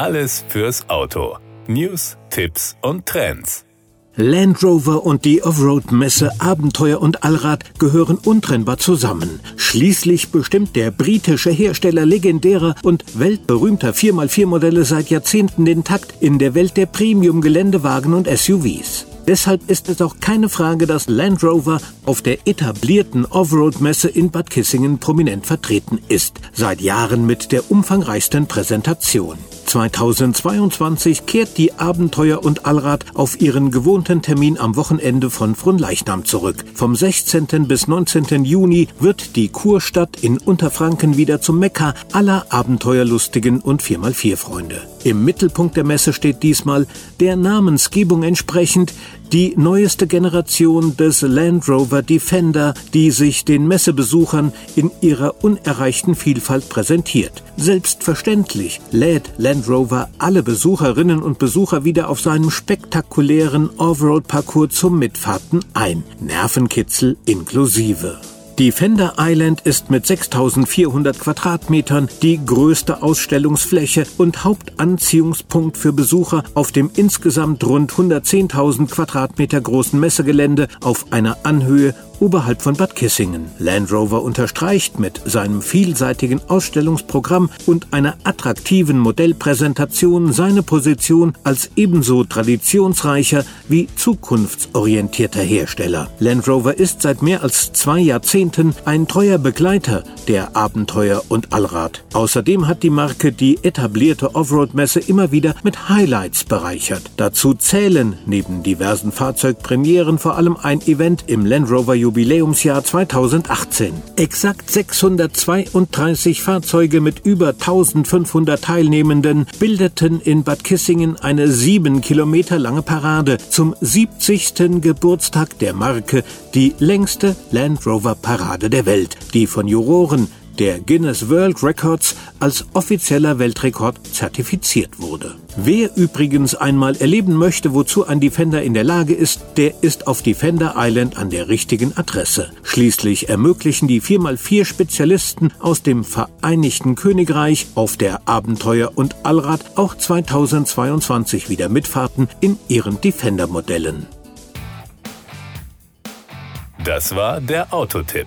Alles fürs Auto. News, Tipps und Trends. Land Rover und die Offroad-Messe Abenteuer und Allrad gehören untrennbar zusammen. Schließlich bestimmt der britische Hersteller legendärer und weltberühmter 4x4-Modelle seit Jahrzehnten den Takt in der Welt der Premium-Geländewagen und SUVs. Deshalb ist es auch keine Frage, dass Land Rover auf der etablierten Offroad-Messe in Bad Kissingen prominent vertreten ist, seit Jahren mit der umfangreichsten Präsentation. 2022 kehrt die Abenteuer und Allrad auf ihren gewohnten Termin am Wochenende von Fronleichnam zurück. Vom 16. bis 19. Juni wird die Kurstadt in Unterfranken wieder zum Mekka aller Abenteuerlustigen und 4x4-Freunde. Im Mittelpunkt der Messe steht diesmal der Namensgebung entsprechend die neueste Generation des Land Rover Defender, die sich den Messebesuchern in ihrer unerreichten Vielfalt präsentiert. Selbstverständlich lädt Land Rover alle Besucherinnen und Besucher wieder auf seinem spektakulären Offroad-Parcours zum Mitfahrten ein. Nervenkitzel inklusive. Die Fender Island ist mit 6400 Quadratmetern die größte Ausstellungsfläche und Hauptanziehungspunkt für Besucher auf dem insgesamt rund 110.000 Quadratmeter großen Messegelände auf einer Anhöhe oberhalb von Bad Kissingen. Land Rover unterstreicht mit seinem vielseitigen Ausstellungsprogramm und einer attraktiven Modellpräsentation seine Position als ebenso traditionsreicher wie zukunftsorientierter Hersteller. Land Rover ist seit mehr als zwei Jahrzehnten ein treuer Begleiter der Abenteuer und Allrad. Außerdem hat die Marke die etablierte Offroad-Messe immer wieder mit Highlights bereichert. Dazu zählen neben diversen Fahrzeugpremieren vor allem ein Event im Land Rover Jubiläumsjahr 2018. Exakt 632 Fahrzeuge mit über 1500 Teilnehmenden bildeten in Bad Kissingen eine sieben Kilometer lange Parade zum 70. Geburtstag der Marke, die längste Land Rover Parade der Welt, die von Juroren der Guinness World Records als offizieller Weltrekord zertifiziert wurde. Wer übrigens einmal erleben möchte, wozu ein Defender in der Lage ist, der ist auf Defender Island an der richtigen Adresse. Schließlich ermöglichen die 4x4 Spezialisten aus dem Vereinigten Königreich auf der Abenteuer und Allrad auch 2022 wieder Mitfahrten in ihren Defender-Modellen. Das war der Autotipp.